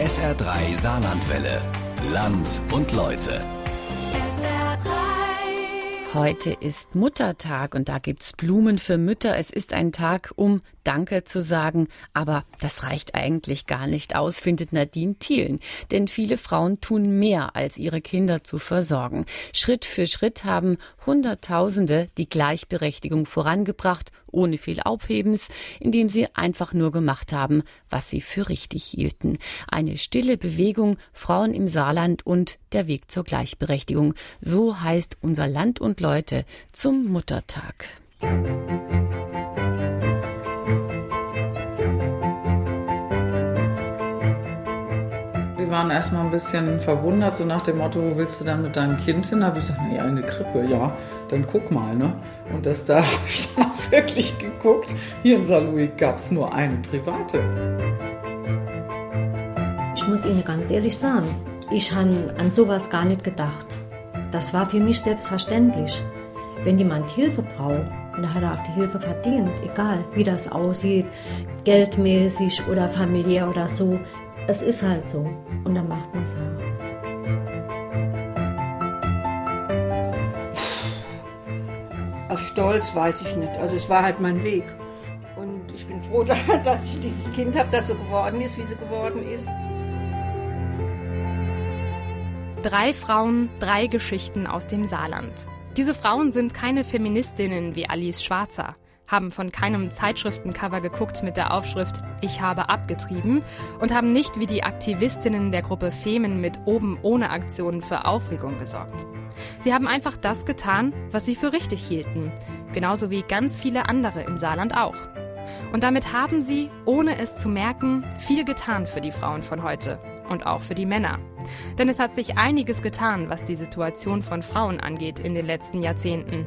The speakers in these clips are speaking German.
SR3 Saarlandwelle. Land und Leute. Heute ist Muttertag und da gibt's Blumen für Mütter. Es ist ein Tag, um Danke zu sagen. Aber das reicht eigentlich gar nicht aus, findet Nadine Thielen. Denn viele Frauen tun mehr, als ihre Kinder zu versorgen. Schritt für Schritt haben Hunderttausende die Gleichberechtigung vorangebracht, ohne viel Aufhebens, indem sie einfach nur gemacht haben, was sie für richtig hielten. Eine stille Bewegung, Frauen im Saarland und der Weg zur Gleichberechtigung. So heißt unser Land und Leute zum Muttertag. Wir waren erstmal ein bisschen verwundert, so nach dem Motto, wo willst du dann mit deinem Kind hin? Da habe ich gesagt, naja, in eine Krippe, ja, dann guck mal, ne? Und das da habe ich dann wirklich geguckt. Hier in Saarlouis gab es nur eine private. Ich muss Ihnen ganz ehrlich sagen, ich habe an sowas gar nicht gedacht. Das war für mich selbstverständlich. Wenn jemand Hilfe braucht, und da hat er auch die Hilfe verdient, egal wie das aussieht, geldmäßig oder familiär oder so, es ist halt so. Und dann macht man es halt. Auf Stolz weiß ich nicht. Also es war halt mein Weg. Und ich bin froh, dass ich dieses Kind habe, das so geworden ist, wie sie geworden ist. Drei Frauen, drei Geschichten aus dem Saarland. Diese Frauen sind keine Feministinnen wie Alice Schwarzer, haben von keinem Zeitschriftencover geguckt mit der Aufschrift Ich habe abgetrieben und haben nicht wie die Aktivistinnen der Gruppe Femen mit oben ohne Aktionen für Aufregung gesorgt. Sie haben einfach das getan, was sie für richtig hielten, genauso wie ganz viele andere im Saarland auch. Und damit haben sie, ohne es zu merken, viel getan für die Frauen von heute und auch für die Männer. Denn es hat sich einiges getan, was die Situation von Frauen angeht in den letzten Jahrzehnten.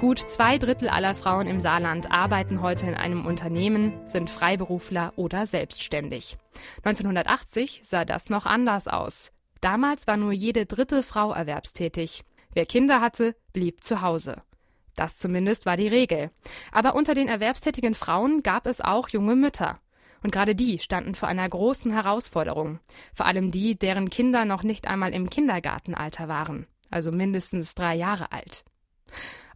Gut zwei Drittel aller Frauen im Saarland arbeiten heute in einem Unternehmen, sind Freiberufler oder selbstständig. 1980 sah das noch anders aus. Damals war nur jede dritte Frau erwerbstätig. Wer Kinder hatte, blieb zu Hause. Das zumindest war die Regel. Aber unter den erwerbstätigen Frauen gab es auch junge Mütter. Und gerade die standen vor einer großen Herausforderung. Vor allem die, deren Kinder noch nicht einmal im Kindergartenalter waren, also mindestens drei Jahre alt.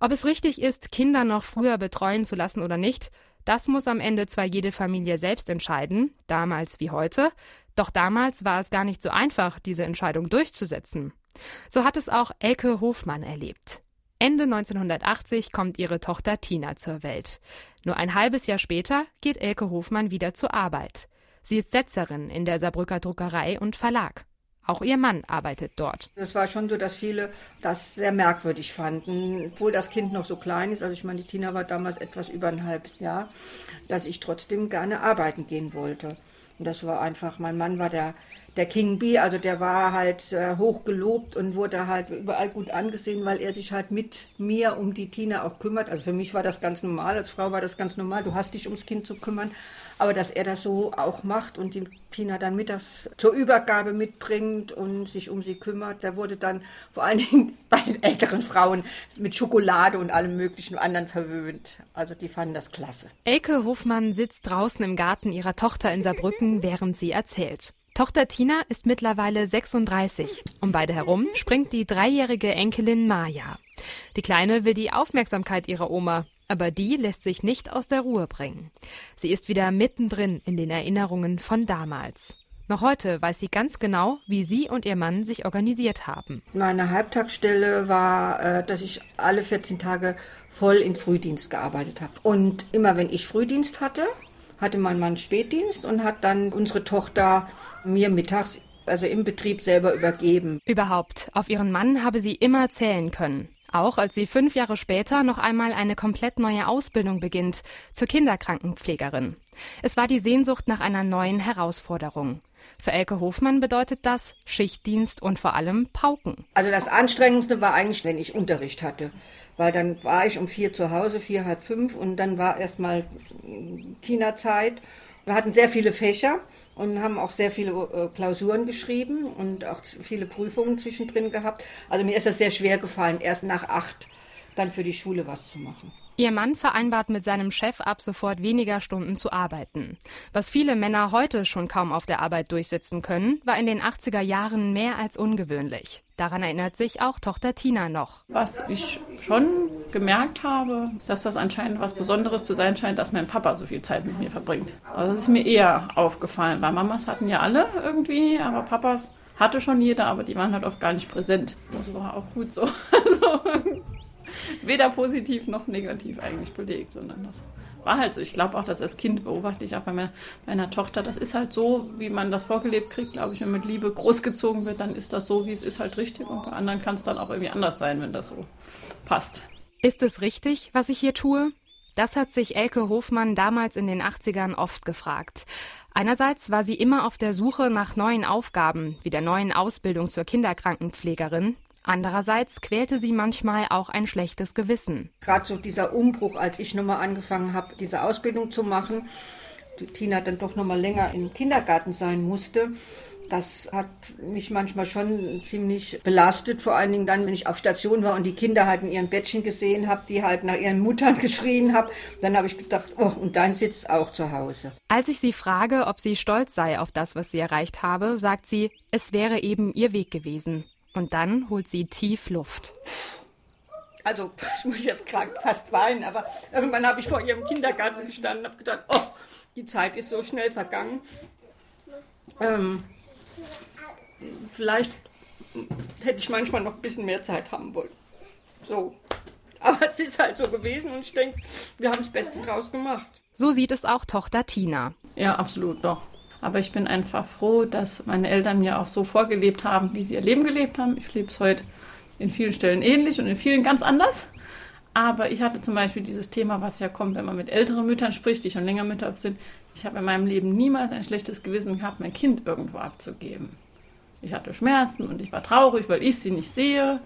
Ob es richtig ist, Kinder noch früher betreuen zu lassen oder nicht, das muss am Ende zwar jede Familie selbst entscheiden, damals wie heute, doch damals war es gar nicht so einfach, diese Entscheidung durchzusetzen. So hat es auch Elke Hofmann erlebt. Ende 1980 kommt ihre Tochter Tina zur Welt. Nur ein halbes Jahr später geht Elke Hofmann wieder zur Arbeit. Sie ist Setzerin in der Saarbrücker Druckerei und Verlag. Auch ihr Mann arbeitet dort. Es war schon so, dass viele das sehr merkwürdig fanden, obwohl das Kind noch so klein ist. Also ich meine, die Tina war damals etwas über ein halbes Jahr, dass ich trotzdem gerne arbeiten gehen wollte. Und das war einfach, mein Mann war der der King Bee, also der war halt äh, hoch gelobt und wurde halt überall gut angesehen, weil er sich halt mit mir um die Tina auch kümmert. Also für mich war das ganz normal, als Frau war das ganz normal, du hast dich ums Kind zu kümmern. Aber dass er das so auch macht und die Tina dann mittags zur Übergabe mitbringt und sich um sie kümmert, der wurde dann vor allen Dingen bei den älteren Frauen mit Schokolade und allem möglichen anderen verwöhnt. Also die fanden das klasse. Elke Hofmann sitzt draußen im Garten ihrer Tochter in Saarbrücken, während sie erzählt. Tochter Tina ist mittlerweile 36. Um beide herum springt die dreijährige Enkelin Maja. Die Kleine will die Aufmerksamkeit ihrer Oma, aber die lässt sich nicht aus der Ruhe bringen. Sie ist wieder mittendrin in den Erinnerungen von damals. Noch heute weiß sie ganz genau, wie sie und ihr Mann sich organisiert haben. Meine Halbtagsstelle war, äh, dass ich alle 14 Tage voll in Frühdienst gearbeitet habe. Und immer wenn ich Frühdienst hatte, hatte mein Mann Spätdienst und hat dann unsere Tochter mir mittags also im Betrieb selber übergeben. Überhaupt, auf ihren Mann habe sie immer zählen können. Auch als sie fünf Jahre später noch einmal eine komplett neue Ausbildung beginnt, zur Kinderkrankenpflegerin. Es war die Sehnsucht nach einer neuen Herausforderung. Für Elke Hofmann bedeutet das Schichtdienst und vor allem Pauken. Also das Anstrengendste war eigentlich, wenn ich Unterricht hatte. Weil dann war ich um vier zu Hause, vier, halb fünf und dann war erstmal Tina-Zeit. Wir hatten sehr viele Fächer und haben auch sehr viele äh, Klausuren geschrieben und auch viele Prüfungen zwischendrin gehabt. Also mir ist das sehr schwer gefallen, erst nach acht dann für die Schule was zu machen. Ihr Mann vereinbart mit seinem Chef ab sofort weniger Stunden zu arbeiten. Was viele Männer heute schon kaum auf der Arbeit durchsetzen können, war in den 80er Jahren mehr als ungewöhnlich. Daran erinnert sich auch Tochter Tina noch. Was ich schon gemerkt habe, dass das anscheinend was Besonderes zu sein scheint, dass mein Papa so viel Zeit mit mir verbringt. Also das ist mir eher aufgefallen, weil Mamas hatten ja alle irgendwie, aber Papas hatte schon jeder, aber die waren halt oft gar nicht präsent. Das war auch gut so. Also, weder positiv noch negativ eigentlich belegt, sondern das war halt so. Ich glaube auch, dass als Kind beobachte ich auch bei meiner, Tochter, das ist halt so, wie man das vorgelebt kriegt, glaube ich, wenn mit Liebe großgezogen wird, dann ist das so, wie es ist, halt richtig. Und bei anderen kann es dann auch irgendwie anders sein, wenn das so passt. Ist es richtig, was ich hier tue? Das hat sich Elke Hofmann damals in den 80ern oft gefragt. Einerseits war sie immer auf der Suche nach neuen Aufgaben, wie der neuen Ausbildung zur Kinderkrankenpflegerin. Andererseits quälte sie manchmal auch ein schlechtes Gewissen. Gerade so dieser Umbruch, als ich nochmal angefangen habe, diese Ausbildung zu machen, die Tina dann doch nochmal länger im Kindergarten sein musste. Das hat mich manchmal schon ziemlich belastet, vor allen Dingen dann, wenn ich auf Station war und die Kinder halt in ihren Bettchen gesehen habe, die halt nach ihren Muttern geschrien haben. Dann habe ich gedacht, oh, und dann sitzt auch zu Hause. Als ich sie frage, ob sie stolz sei auf das, was sie erreicht habe, sagt sie, es wäre eben ihr Weg gewesen. Und dann holt sie tief Luft. Also, ich muss jetzt fast weinen, aber irgendwann habe ich vor ihrem Kindergarten gestanden und habe gedacht, oh, die Zeit ist so schnell vergangen. Ähm, vielleicht hätte ich manchmal noch ein bisschen mehr Zeit haben wollen. So. Aber es ist halt so gewesen und ich denke, wir haben das Beste draus gemacht. So sieht es auch Tochter Tina. Ja, absolut, doch. Aber ich bin einfach froh, dass meine Eltern mir auch so vorgelebt haben, wie sie ihr Leben gelebt haben. Ich lebe es heute in vielen Stellen ähnlich und in vielen ganz anders. Aber ich hatte zum Beispiel dieses Thema, was ja kommt, wenn man mit älteren Müttern spricht, die schon länger Mütter sind. Ich habe in meinem Leben niemals ein schlechtes Gewissen gehabt, mein Kind irgendwo abzugeben. Ich hatte Schmerzen und ich war traurig, weil ich sie nicht sehe.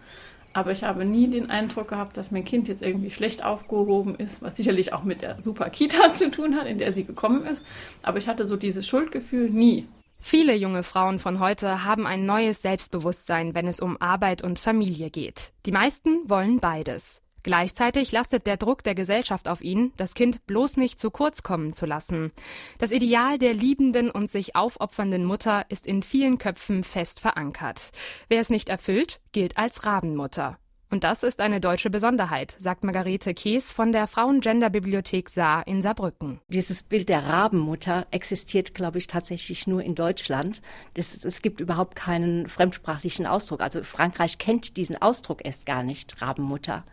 Aber ich habe nie den Eindruck gehabt, dass mein Kind jetzt irgendwie schlecht aufgehoben ist, was sicherlich auch mit der super Kita zu tun hat, in der sie gekommen ist. Aber ich hatte so dieses Schuldgefühl nie. Viele junge Frauen von heute haben ein neues Selbstbewusstsein, wenn es um Arbeit und Familie geht. Die meisten wollen beides. Gleichzeitig lastet der Druck der Gesellschaft auf ihn, das Kind bloß nicht zu kurz kommen zu lassen. Das Ideal der liebenden und sich aufopfernden Mutter ist in vielen Köpfen fest verankert. Wer es nicht erfüllt, gilt als Rabenmutter. Und das ist eine deutsche Besonderheit, sagt Margarete Kees von der Frauen-Gender-Bibliothek Saar in Saarbrücken. Dieses Bild der Rabenmutter existiert, glaube ich, tatsächlich nur in Deutschland. Es, es gibt überhaupt keinen fremdsprachlichen Ausdruck. Also Frankreich kennt diesen Ausdruck erst gar nicht, Rabenmutter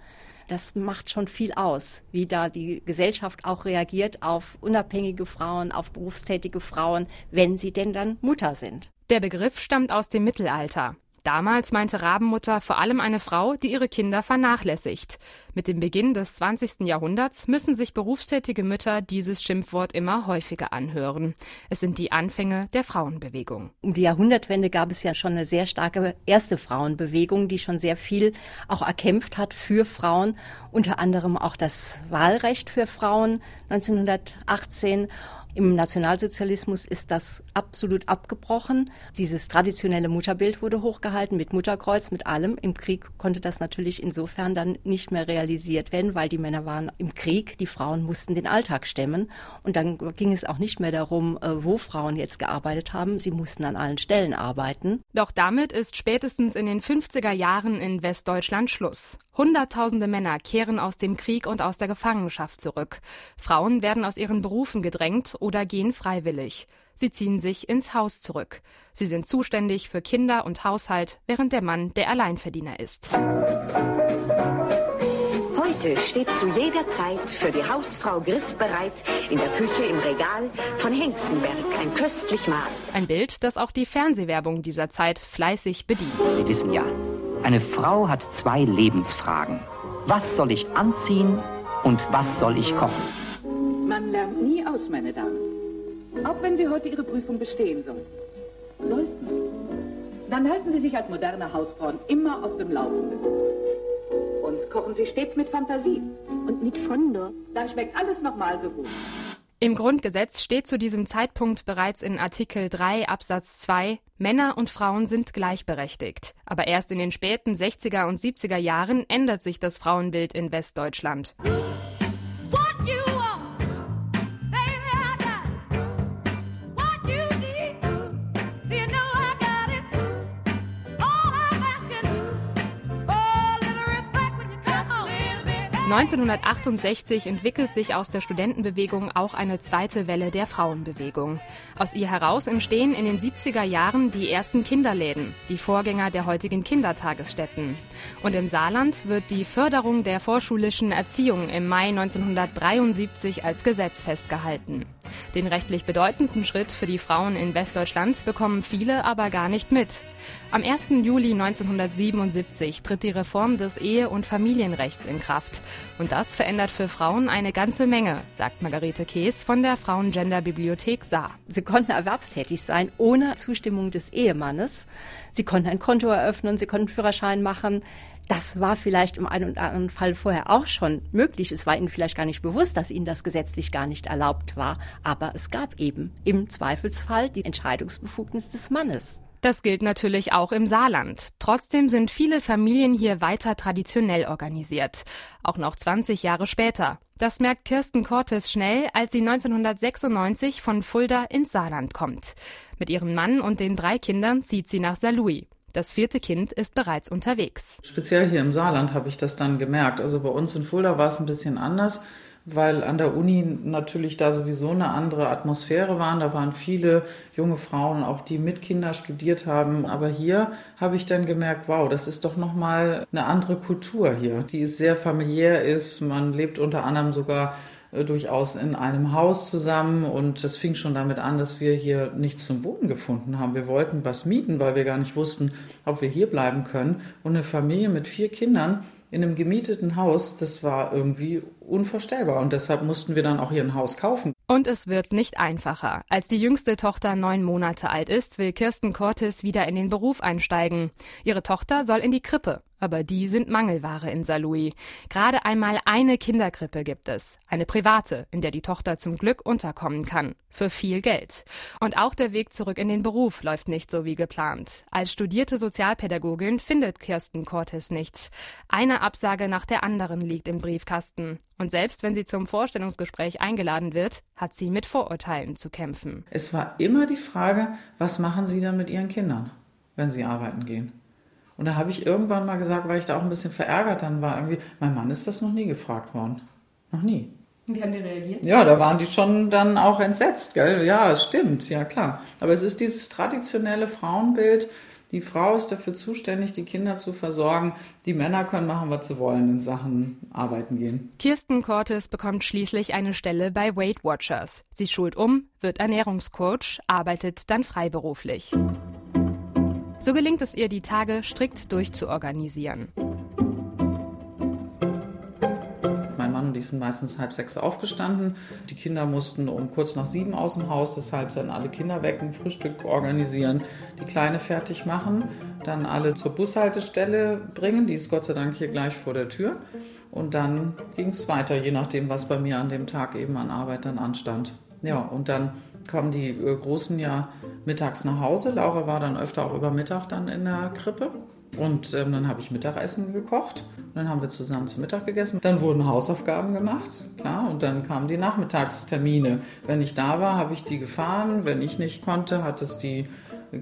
das macht schon viel aus, wie da die Gesellschaft auch reagiert auf unabhängige Frauen, auf berufstätige Frauen, wenn sie denn dann Mutter sind. Der Begriff stammt aus dem Mittelalter. Damals meinte Rabenmutter vor allem eine Frau, die ihre Kinder vernachlässigt. Mit dem Beginn des 20. Jahrhunderts müssen sich berufstätige Mütter dieses Schimpfwort immer häufiger anhören. Es sind die Anfänge der Frauenbewegung. Um die Jahrhundertwende gab es ja schon eine sehr starke erste Frauenbewegung, die schon sehr viel auch erkämpft hat für Frauen, unter anderem auch das Wahlrecht für Frauen 1918 im Nationalsozialismus ist das absolut abgebrochen. Dieses traditionelle Mutterbild wurde hochgehalten mit Mutterkreuz, mit allem. Im Krieg konnte das natürlich insofern dann nicht mehr realisiert werden, weil die Männer waren im Krieg, die Frauen mussten den Alltag stemmen. Und dann ging es auch nicht mehr darum, äh, wo Frauen jetzt gearbeitet haben. Sie mussten an allen Stellen arbeiten. Doch damit ist spätestens in den 50er Jahren in Westdeutschland Schluss. Hunderttausende Männer kehren aus dem Krieg und aus der Gefangenschaft zurück. Frauen werden aus ihren Berufen gedrängt oder gehen freiwillig. Sie ziehen sich ins Haus zurück. Sie sind zuständig für Kinder und Haushalt, während der Mann der Alleinverdiener ist. Heute steht zu jeder Zeit für die Hausfrau griffbereit in der Küche im Regal von Hengstenberg ein köstlich Mahl. Ein Bild, das auch die Fernsehwerbung dieser Zeit fleißig bedient. Sie wissen ja, eine Frau hat zwei Lebensfragen. Was soll ich anziehen und was soll ich kochen? Man lernt nie aus, meine Damen. Auch wenn Sie heute Ihre Prüfung bestehen sollen. Sollten. Dann halten Sie sich als moderne Hausfrauen immer auf dem Laufenden. Und kochen Sie stets mit Fantasie. Und mit Fondo. Dann schmeckt alles nochmal so gut. Im Grundgesetz steht zu diesem Zeitpunkt bereits in Artikel 3 Absatz 2, Männer und Frauen sind gleichberechtigt. Aber erst in den späten 60er und 70er Jahren ändert sich das Frauenbild in Westdeutschland. 1968 entwickelt sich aus der Studentenbewegung auch eine zweite Welle der Frauenbewegung. Aus ihr heraus entstehen in den 70er Jahren die ersten Kinderläden, die Vorgänger der heutigen Kindertagesstätten. Und im Saarland wird die Förderung der vorschulischen Erziehung im Mai 1973 als Gesetz festgehalten. Den rechtlich bedeutendsten Schritt für die Frauen in Westdeutschland bekommen viele aber gar nicht mit. Am 1. Juli 1977 tritt die Reform des Ehe- und Familienrechts in Kraft. Und das verändert für Frauen eine ganze Menge, sagt Margarete Kees von der Frauen-Gender-Bibliothek Saar. Sie konnten erwerbstätig sein ohne Zustimmung des Ehemannes. Sie konnten ein Konto eröffnen, sie konnten Führerschein machen. Das war vielleicht im einen oder anderen Fall vorher auch schon möglich. Es war ihnen vielleicht gar nicht bewusst, dass ihnen das gesetzlich gar nicht erlaubt war. Aber es gab eben im Zweifelsfall die Entscheidungsbefugnis des Mannes. Das gilt natürlich auch im Saarland. Trotzdem sind viele Familien hier weiter traditionell organisiert. Auch noch 20 Jahre später. Das merkt Kirsten Cortes schnell, als sie 1996 von Fulda ins Saarland kommt. Mit ihrem Mann und den drei Kindern zieht sie nach Saarlouis. Das vierte Kind ist bereits unterwegs. Speziell hier im Saarland habe ich das dann gemerkt. Also bei uns in Fulda war es ein bisschen anders weil an der Uni natürlich da sowieso eine andere Atmosphäre war. Da waren viele junge Frauen, auch die mit Kindern studiert haben. Aber hier habe ich dann gemerkt, wow, das ist doch nochmal eine andere Kultur hier, die sehr familiär ist. Man lebt unter anderem sogar äh, durchaus in einem Haus zusammen und das fing schon damit an, dass wir hier nichts zum Wohnen gefunden haben. Wir wollten was mieten, weil wir gar nicht wussten, ob wir hier bleiben können. Und eine Familie mit vier Kindern in einem gemieteten Haus, das war irgendwie unvorstellbar. Und deshalb mussten wir dann auch hier ein Haus kaufen. Und es wird nicht einfacher. Als die jüngste Tochter neun Monate alt ist, will Kirsten Cortis wieder in den Beruf einsteigen. Ihre Tochter soll in die Krippe aber die sind Mangelware in Saarlouis. Gerade einmal eine Kinderkrippe gibt es, eine private, in der die Tochter zum Glück unterkommen kann, für viel Geld. Und auch der Weg zurück in den Beruf läuft nicht so wie geplant. Als studierte Sozialpädagogin findet Kirsten Cortes nichts. Eine Absage nach der anderen liegt im Briefkasten. Und selbst wenn sie zum Vorstellungsgespräch eingeladen wird, hat sie mit Vorurteilen zu kämpfen. Es war immer die Frage, was machen Sie dann mit Ihren Kindern, wenn Sie arbeiten gehen? Und da habe ich irgendwann mal gesagt, weil ich da auch ein bisschen verärgert dann war, irgendwie, mein Mann ist das noch nie gefragt worden. Noch nie. Wie haben die reagiert? Ja, da waren die schon dann auch entsetzt, gell? Ja, es stimmt, ja klar. Aber es ist dieses traditionelle Frauenbild, die Frau ist dafür zuständig, die Kinder zu versorgen. Die Männer können machen, was sie wollen in Sachen arbeiten gehen. Kirsten Cortes bekommt schließlich eine Stelle bei Weight Watchers. Sie schult um, wird Ernährungscoach, arbeitet dann freiberuflich. So gelingt es ihr, die Tage strikt durchzuorganisieren. Ich sind meistens halb sechs aufgestanden. Die Kinder mussten um kurz nach sieben aus dem Haus, deshalb dann alle Kinder wecken, Frühstück organisieren, die Kleine fertig machen, dann alle zur Bushaltestelle bringen. Die ist Gott sei Dank hier gleich vor der Tür. Und dann ging es weiter, je nachdem, was bei mir an dem Tag eben an Arbeit dann anstand. Ja, und dann kamen die äh, Großen ja mittags nach Hause. Laura war dann öfter auch über Mittag dann in der Krippe. Und ähm, dann habe ich Mittagessen gekocht. Und dann haben wir zusammen zu Mittag gegessen. Dann wurden Hausaufgaben gemacht, klar. Und dann kamen die Nachmittagstermine. Wenn ich da war, habe ich die gefahren. Wenn ich nicht konnte, hat es die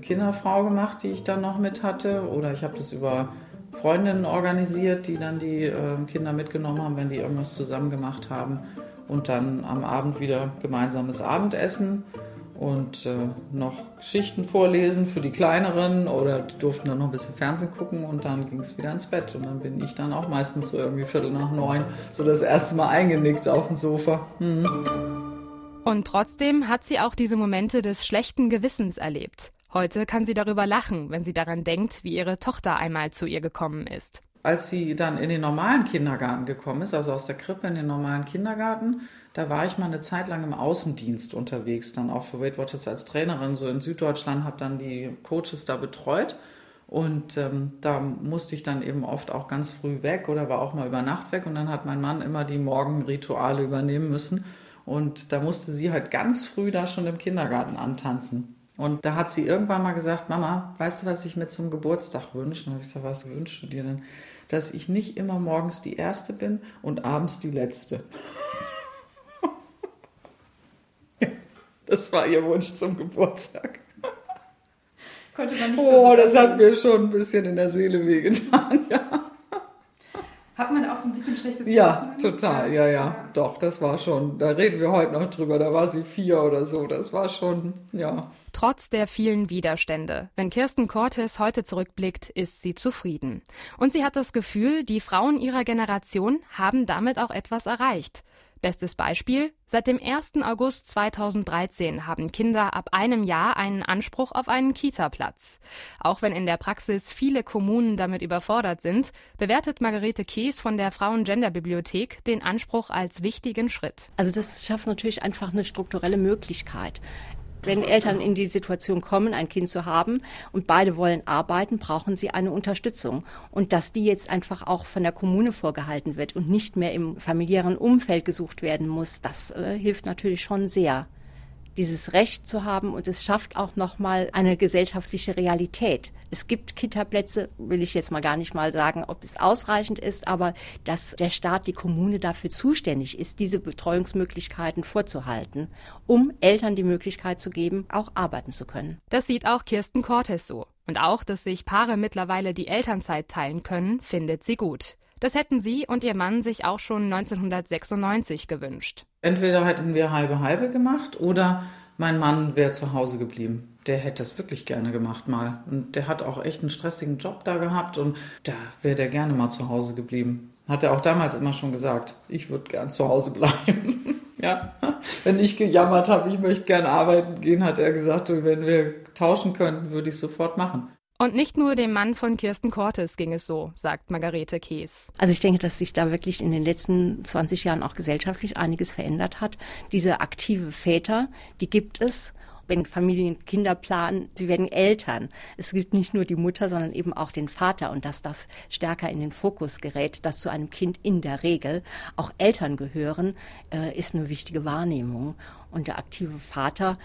Kinderfrau gemacht, die ich dann noch mit hatte. Oder ich habe das über Freundinnen organisiert, die dann die äh, Kinder mitgenommen haben, wenn die irgendwas zusammen gemacht haben und dann am Abend wieder gemeinsames Abendessen und äh, noch Geschichten vorlesen für die Kleineren oder die durften dann noch ein bisschen Fernsehen gucken und dann ging es wieder ins Bett und dann bin ich dann auch meistens so irgendwie Viertel nach neun so das erste Mal eingenickt auf dem Sofa. Mhm. Und trotzdem hat sie auch diese Momente des schlechten Gewissens erlebt. Heute kann sie darüber lachen, wenn sie daran denkt, wie ihre Tochter einmal zu ihr gekommen ist als sie dann in den normalen Kindergarten gekommen ist, also aus der Krippe in den normalen Kindergarten, da war ich mal eine Zeit lang im Außendienst unterwegs, dann auch für Weight Watchers als Trainerin, so in Süddeutschland, habe dann die Coaches da betreut. Und ähm, da musste ich dann eben oft auch ganz früh weg oder war auch mal über Nacht weg. Und dann hat mein Mann immer die Morgenrituale übernehmen müssen. Und da musste sie halt ganz früh da schon im Kindergarten antanzen. Und da hat sie irgendwann mal gesagt, Mama, weißt du, was ich mir zum Geburtstag wünsche? Und ich gesagt, was wünschst du dir denn? dass ich nicht immer morgens die Erste bin und abends die Letzte. Das war ihr Wunsch zum Geburtstag. Konnte man nicht oh, das hat mir schon ein bisschen in der Seele wehgetan, ja. Hat man auch so ein bisschen schlechtes Ja, total, ja, ja, doch, das war schon, da reden wir heute noch drüber, da war sie vier oder so, das war schon, ja. Trotz der vielen Widerstände. Wenn Kirsten Cortes heute zurückblickt, ist sie zufrieden. Und sie hat das Gefühl, die Frauen ihrer Generation haben damit auch etwas erreicht. Bestes Beispiel, seit dem 1. August 2013 haben Kinder ab einem Jahr einen Anspruch auf einen Kita-Platz. Auch wenn in der Praxis viele Kommunen damit überfordert sind, bewertet Margarete Kees von der Frauen-Gender-Bibliothek den Anspruch als wichtigen Schritt. Also das schafft natürlich einfach eine strukturelle Möglichkeit. Wenn Eltern in die Situation kommen, ein Kind zu haben und beide wollen arbeiten, brauchen sie eine Unterstützung. Und dass die jetzt einfach auch von der Kommune vorgehalten wird und nicht mehr im familiären Umfeld gesucht werden muss, das äh, hilft natürlich schon sehr dieses Recht zu haben und es schafft auch nochmal eine gesellschaftliche Realität. Es gibt Kita-Plätze, will ich jetzt mal gar nicht mal sagen, ob es ausreichend ist, aber dass der Staat, die Kommune dafür zuständig ist, diese Betreuungsmöglichkeiten vorzuhalten, um Eltern die Möglichkeit zu geben, auch arbeiten zu können. Das sieht auch Kirsten Cortes so. Und auch, dass sich Paare mittlerweile die Elternzeit teilen können, findet sie gut. Das hätten sie und ihr Mann sich auch schon 1996 gewünscht. Entweder hätten wir halbe halbe gemacht oder mein Mann wäre zu Hause geblieben. Der hätte das wirklich gerne gemacht mal. Und der hat auch echt einen stressigen Job da gehabt und da wäre der gerne mal zu Hause geblieben. Hat er auch damals immer schon gesagt, ich würde gern zu Hause bleiben. ja, wenn ich gejammert habe, ich möchte gern arbeiten gehen, hat er gesagt, wenn wir tauschen könnten, würde ich sofort machen. Und nicht nur dem Mann von Kirsten Cortes ging es so, sagt Margarete Kees. Also ich denke, dass sich da wirklich in den letzten 20 Jahren auch gesellschaftlich einiges verändert hat. Diese aktive Väter, die gibt es wenn Familien Kinder planen, sie werden Eltern. Es gibt nicht nur die Mutter, sondern eben auch den Vater und dass das stärker in den Fokus gerät, dass zu einem Kind in der Regel auch Eltern gehören, äh, ist eine wichtige Wahrnehmung. Und der aktive Vater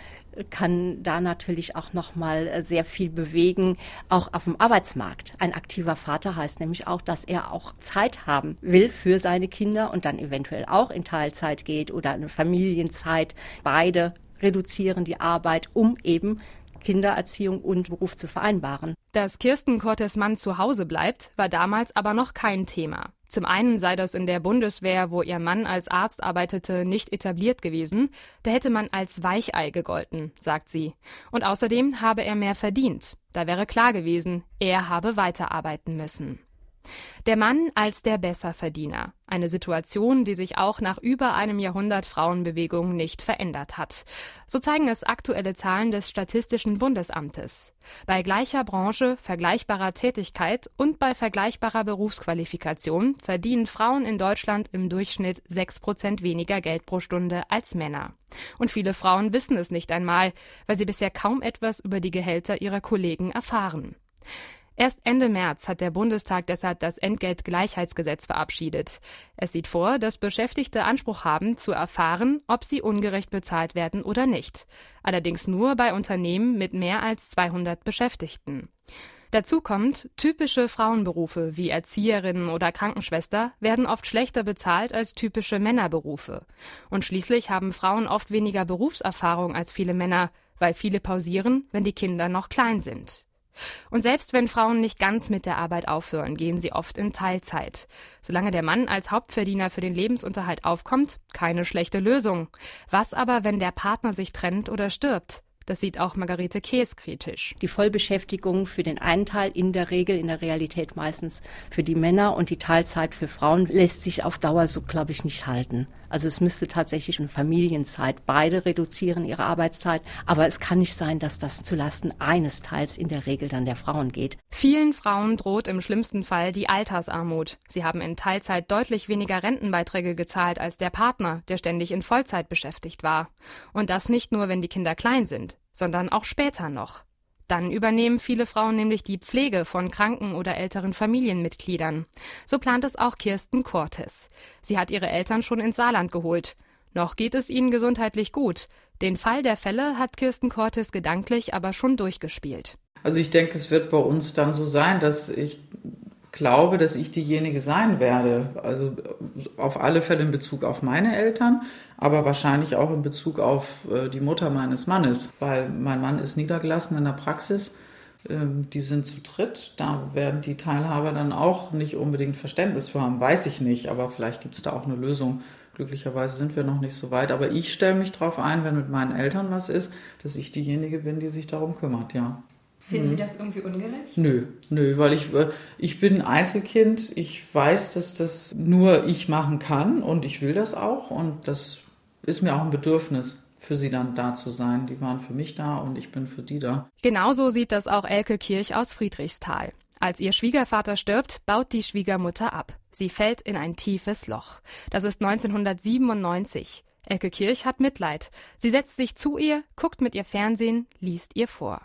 kann da natürlich auch noch mal äh, sehr viel bewegen, auch auf dem Arbeitsmarkt. Ein aktiver Vater heißt nämlich auch, dass er auch Zeit haben will für seine Kinder und dann eventuell auch in Teilzeit geht oder eine Familienzeit. Beide reduzieren die Arbeit, um eben Kindererziehung und Beruf zu vereinbaren. Dass Kirsten Cortes Mann zu Hause bleibt, war damals aber noch kein Thema. Zum einen sei das in der Bundeswehr, wo ihr Mann als Arzt arbeitete, nicht etabliert gewesen. Da hätte man als Weichei gegolten, sagt sie. Und außerdem habe er mehr verdient. Da wäre klar gewesen, er habe weiterarbeiten müssen. Der Mann als der Besserverdiener. Eine Situation, die sich auch nach über einem Jahrhundert Frauenbewegung nicht verändert hat. So zeigen es aktuelle Zahlen des Statistischen Bundesamtes. Bei gleicher Branche, vergleichbarer Tätigkeit und bei vergleichbarer Berufsqualifikation verdienen Frauen in Deutschland im Durchschnitt sechs Prozent weniger Geld pro Stunde als Männer. Und viele Frauen wissen es nicht einmal, weil sie bisher kaum etwas über die Gehälter ihrer Kollegen erfahren. Erst Ende März hat der Bundestag deshalb das Entgeltgleichheitsgesetz verabschiedet. Es sieht vor, dass Beschäftigte Anspruch haben, zu erfahren, ob sie ungerecht bezahlt werden oder nicht. Allerdings nur bei Unternehmen mit mehr als 200 Beschäftigten. Dazu kommt, typische Frauenberufe wie Erzieherin oder Krankenschwester werden oft schlechter bezahlt als typische Männerberufe. Und schließlich haben Frauen oft weniger Berufserfahrung als viele Männer, weil viele pausieren, wenn die Kinder noch klein sind. Und selbst wenn Frauen nicht ganz mit der Arbeit aufhören, gehen sie oft in Teilzeit. Solange der Mann als Hauptverdiener für den Lebensunterhalt aufkommt, keine schlechte Lösung. Was aber, wenn der Partner sich trennt oder stirbt? Das sieht auch Margarete Kees kritisch. Die Vollbeschäftigung für den einen Teil in der Regel, in der Realität meistens für die Männer und die Teilzeit für Frauen lässt sich auf Dauer so, glaube ich, nicht halten. Also es müsste tatsächlich eine Familienzeit. Beide reduzieren ihre Arbeitszeit, aber es kann nicht sein, dass das zulasten eines Teils in der Regel dann der Frauen geht. Vielen Frauen droht im schlimmsten Fall die Altersarmut. Sie haben in Teilzeit deutlich weniger Rentenbeiträge gezahlt als der Partner, der ständig in Vollzeit beschäftigt war. Und das nicht nur, wenn die Kinder klein sind sondern auch später noch. Dann übernehmen viele Frauen nämlich die Pflege von kranken oder älteren Familienmitgliedern. So plant es auch Kirsten Cortes. Sie hat ihre Eltern schon ins Saarland geholt. Noch geht es ihnen gesundheitlich gut. Den Fall der Fälle hat Kirsten Cortes gedanklich aber schon durchgespielt. Also ich denke, es wird bei uns dann so sein, dass ich glaube, dass ich diejenige sein werde. Also auf alle Fälle in Bezug auf meine Eltern, aber wahrscheinlich auch in Bezug auf äh, die Mutter meines Mannes, weil mein Mann ist niedergelassen in der Praxis, ähm, die sind zu dritt. Da werden die Teilhaber dann auch nicht unbedingt Verständnis für haben, weiß ich nicht. Aber vielleicht gibt es da auch eine Lösung. Glücklicherweise sind wir noch nicht so weit. Aber ich stelle mich darauf ein, wenn mit meinen Eltern was ist, dass ich diejenige bin, die sich darum kümmert, ja. Finden Sie mhm. das irgendwie ungerecht? Nö, nö, weil ich, äh, ich bin ein Einzelkind. Ich weiß, dass das nur ich machen kann und ich will das auch und das ist mir auch ein Bedürfnis für sie dann da zu sein. Die waren für mich da und ich bin für die da. Genauso sieht das auch Elke Kirch aus Friedrichsthal. Als ihr Schwiegervater stirbt, baut die Schwiegermutter ab. Sie fällt in ein tiefes Loch. Das ist 1997. Elke Kirch hat Mitleid. Sie setzt sich zu ihr, guckt mit ihr Fernsehen, liest ihr vor.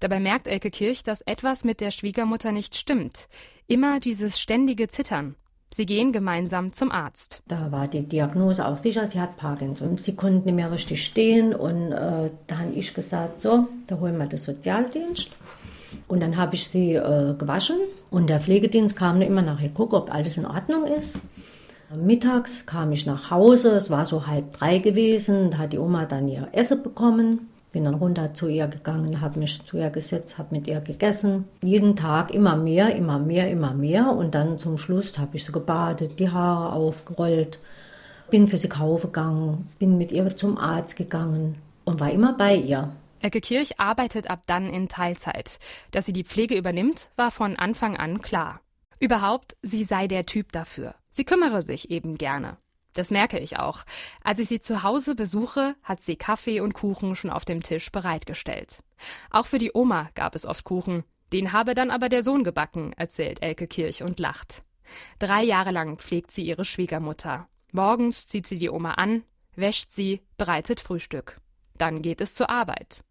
Dabei merkt Elke Kirch, dass etwas mit der Schwiegermutter nicht stimmt. Immer dieses ständige Zittern. Sie gehen gemeinsam zum Arzt. Da war die Diagnose auch sicher, sie hat Parkinson. Sie konnte nicht mehr richtig stehen und äh, da habe ich gesagt, so, da holen wir den Sozialdienst. Und dann habe ich sie äh, gewaschen und der Pflegedienst kam immer nachher gucken, ob alles in Ordnung ist. Mittags kam ich nach Hause, es war so halb drei gewesen, da hat die Oma dann ihr Essen bekommen. Bin dann runter zu ihr gegangen, habe mich zu ihr gesetzt, habe mit ihr gegessen. Jeden Tag immer mehr, immer mehr, immer mehr. Und dann zum Schluss habe ich sie gebadet, die Haare aufgerollt, bin für sie kaufen gegangen, bin mit ihr zum Arzt gegangen und war immer bei ihr. Ecke Kirch arbeitet ab dann in Teilzeit. Dass sie die Pflege übernimmt, war von Anfang an klar. Überhaupt, sie sei der Typ dafür. Sie kümmere sich eben gerne. Das merke ich auch. Als ich sie zu Hause besuche, hat sie Kaffee und Kuchen schon auf dem Tisch bereitgestellt. Auch für die Oma gab es oft Kuchen. Den habe dann aber der Sohn gebacken, erzählt Elke Kirch und lacht. Drei Jahre lang pflegt sie ihre Schwiegermutter. Morgens zieht sie die Oma an, wäscht sie, bereitet Frühstück. Dann geht es zur Arbeit.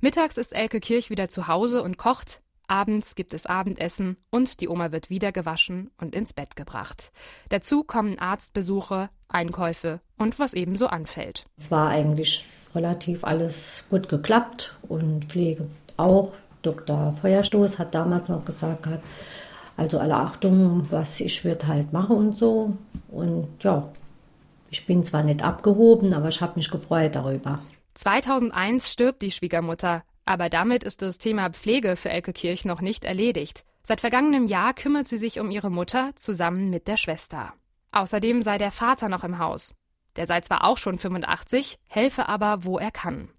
Mittags ist Elke Kirch wieder zu Hause und kocht, Abends gibt es Abendessen und die Oma wird wieder gewaschen und ins Bett gebracht. Dazu kommen Arztbesuche, Einkäufe und was ebenso anfällt. Es war eigentlich relativ alles gut geklappt und Pflege auch. Dr. Feuerstoß hat damals noch gesagt, also alle Achtung, was ich wird halt machen und so. Und ja, ich bin zwar nicht abgehoben, aber ich habe mich gefreut darüber. 2001 stirbt die Schwiegermutter. Aber damit ist das Thema Pflege für Elke Kirch noch nicht erledigt. Seit vergangenem Jahr kümmert sie sich um ihre Mutter zusammen mit der Schwester. Außerdem sei der Vater noch im Haus. Der sei zwar auch schon 85, helfe aber, wo er kann.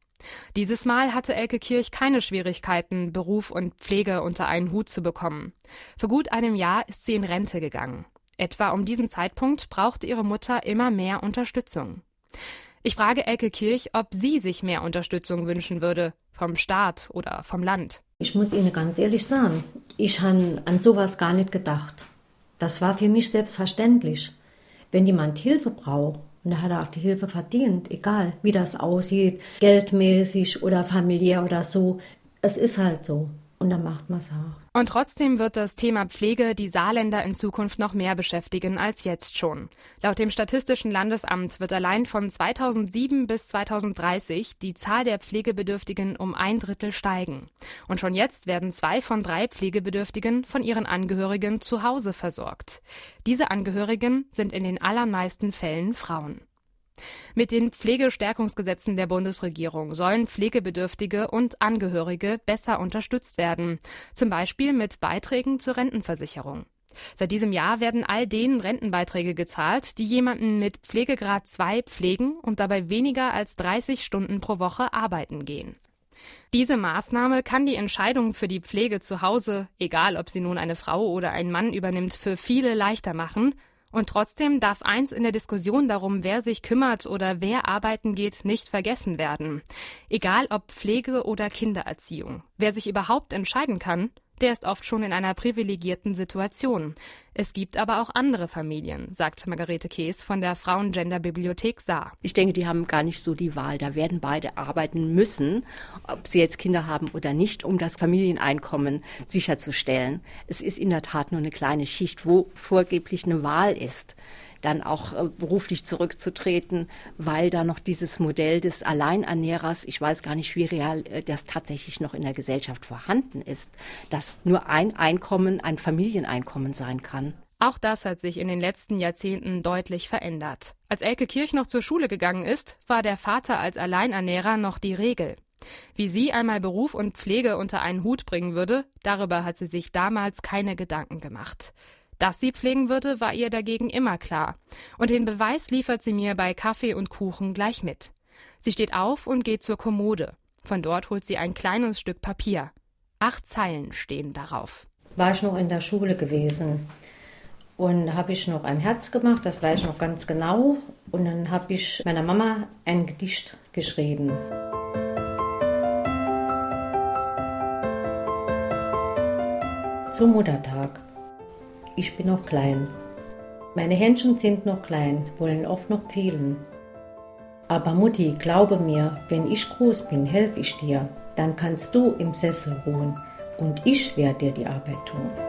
Dieses Mal hatte Elke Kirch keine Schwierigkeiten, Beruf und Pflege unter einen Hut zu bekommen. Vor gut einem Jahr ist sie in Rente gegangen. Etwa um diesen Zeitpunkt brauchte ihre Mutter immer mehr Unterstützung. Ich frage Elke Kirch, ob sie sich mehr Unterstützung wünschen würde, vom Staat oder vom Land. Ich muss Ihnen ganz ehrlich sagen, ich habe an sowas gar nicht gedacht. Das war für mich selbstverständlich. Wenn jemand Hilfe braucht, und er hat auch die Hilfe verdient, egal wie das aussieht, geldmäßig oder familiär oder so, es ist halt so. Und dann macht man es auch. Und trotzdem wird das Thema Pflege die Saarländer in Zukunft noch mehr beschäftigen als jetzt schon. Laut dem Statistischen Landesamt wird allein von 2007 bis 2030 die Zahl der Pflegebedürftigen um ein Drittel steigen. Und schon jetzt werden zwei von drei Pflegebedürftigen von ihren Angehörigen zu Hause versorgt. Diese Angehörigen sind in den allermeisten Fällen Frauen. Mit den Pflegestärkungsgesetzen der Bundesregierung sollen Pflegebedürftige und Angehörige besser unterstützt werden, zum Beispiel mit Beiträgen zur Rentenversicherung. Seit diesem Jahr werden all denen Rentenbeiträge gezahlt, die jemanden mit Pflegegrad 2 pflegen und dabei weniger als 30 Stunden pro Woche arbeiten gehen. Diese Maßnahme kann die Entscheidung für die Pflege zu Hause, egal ob sie nun eine Frau oder ein Mann übernimmt, für viele leichter machen und trotzdem darf eins in der Diskussion darum, wer sich kümmert oder wer arbeiten geht, nicht vergessen werden. Egal ob Pflege oder Kindererziehung. Wer sich überhaupt entscheiden kann, der ist oft schon in einer privilegierten Situation. Es gibt aber auch andere Familien, sagt Margarete Kees von der Frauen-Gender-Bibliothek Saar. Ich denke, die haben gar nicht so die Wahl. Da werden beide arbeiten müssen, ob sie jetzt Kinder haben oder nicht, um das Familieneinkommen sicherzustellen. Es ist in der Tat nur eine kleine Schicht, wo vorgeblich eine Wahl ist dann auch äh, beruflich zurückzutreten, weil da noch dieses Modell des Alleinernährers, ich weiß gar nicht, wie real äh, das tatsächlich noch in der Gesellschaft vorhanden ist, dass nur ein Einkommen ein Familieneinkommen sein kann. Auch das hat sich in den letzten Jahrzehnten deutlich verändert. Als Elke Kirch noch zur Schule gegangen ist, war der Vater als Alleinernährer noch die Regel. Wie sie einmal Beruf und Pflege unter einen Hut bringen würde, darüber hat sie sich damals keine Gedanken gemacht. Dass sie pflegen würde, war ihr dagegen immer klar. Und den Beweis liefert sie mir bei Kaffee und Kuchen gleich mit. Sie steht auf und geht zur Kommode. Von dort holt sie ein kleines Stück Papier. Acht Zeilen stehen darauf. War ich noch in der Schule gewesen und habe ich noch ein Herz gemacht, das weiß ich noch ganz genau. Und dann habe ich meiner Mama ein Gedicht geschrieben. Zum Muttertag. Ich bin noch klein. Meine Händchen sind noch klein, wollen oft noch fehlen. Aber Mutti, glaube mir, wenn ich groß bin, helfe ich dir. Dann kannst du im Sessel ruhen und ich werde dir die Arbeit tun.